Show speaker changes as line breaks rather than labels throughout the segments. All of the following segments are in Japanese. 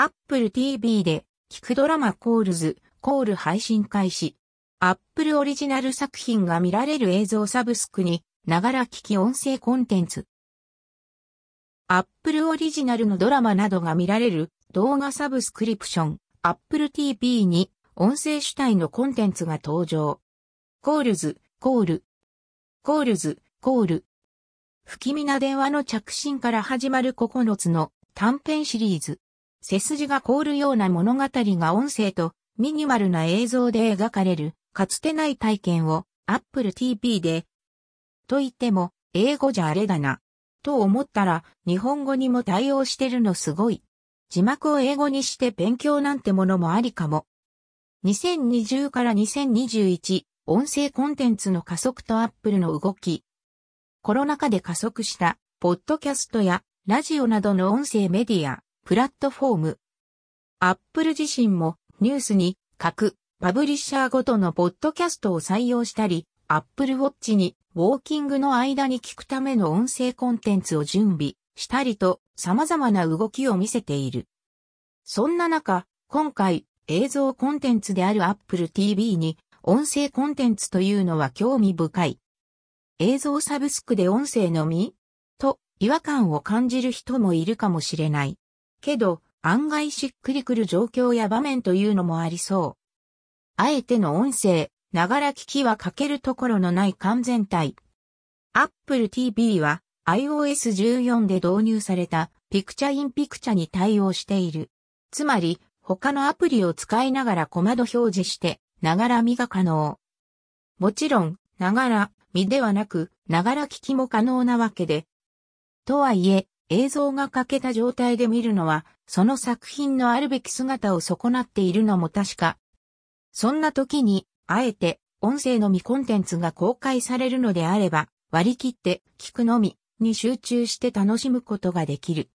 Apple TV で、聞くドラマ Calls、コール配信開始。Apple オリジナル作品が見られる映像サブスクに、ながら聞き音声コンテンツ。Apple オリジナルのドラマなどが見られる動画サブスクリプション、Apple TV に音声主体のコンテンツが登場。 Calls、コール。 Calls、コール。不気味な電話の着信から始まる9つの短編シリーズ。背筋が凍るような物語が音声とミニマルな映像で描かれるかつてない体験を Apple TV で。と言っても英語じゃあれだな。と思ったら日本語にも対応してるのすごい。字幕を英語にして勉強なんてものもありかも。2020から2021音声コンテンツの加速と Apple の動き。コロナ禍で加速した、ポッドキャストやラジオなどの音声メディア、プラットフォーム。Apple 自身もニュースに各パブリッシャーごとのポッドキャストを採用したり、Apple Watch にウォーキングの間に聞くための音声コンテンツを準備したりと様々な動きを見せている。そんな中、今回映像コンテンツである Apple TV に音声コンテンツというのは興味深い。映像サブスクで音声のみと違和感を感じる人もいるかもしれない。けど、案外しっくりくる状況や場面というのもありそう。あえての音声、ながら聞きはかけるところのない完全体。Apple TV は iOS14 で導入されたピクチャインピクチャに対応している。つまり、他のアプリを使いながら小窓表示してながら見が可能。もちろん、ながら見ではなく、ながら聞きも可能なわけで。とはいえ、映像が欠けた状態で見るのは、その作品のあるべき姿を損なっているのも確か。そんな時に、あえて、音声のみコンテンツが公開されるのであれば、割り切って聞くのみに集中して楽しむことができる。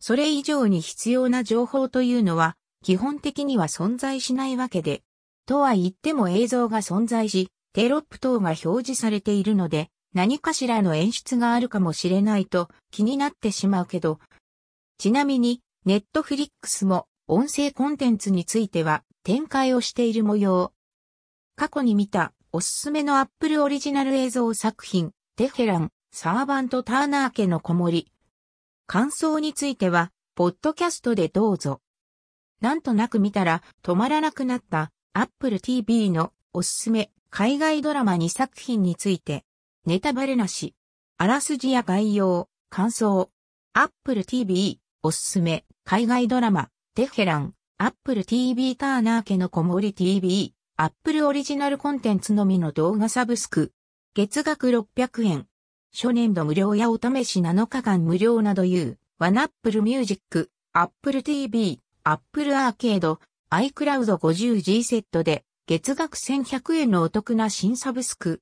それ以上に必要な情報というのは、基本的には存在しないわけで、とは言っても映像が存在し、テロップ等が表示されているので、何かしらの演出があるかもしれないと気になってしまうけど、ちなみに、ネットフリックスも音声コンテンツについては展開をしている模様。過去に見たおすすめのアップルオリジナル映像作品、テヘラン、サーバント・ターナー家の子守。感想については、ポッドキャストでどうぞ。なんとなく見たら止まらなくなった Apple TV のおすすめ海外ドラマ2作品について、ネタバレなし、あらすじや概要、感想、Apple TV おすすめ。海外ドラマ、テヘラン、Apple TV ターナー家の子守 TV、Apple オリジナルコンテンツのみの動画サブスク、月額600円、初年度無料やお試し7日間無料などいう、 One、Apple Music、Apple TV、Apple アーケード、iCloud50G セットで月額1100円のお得な新サブスク。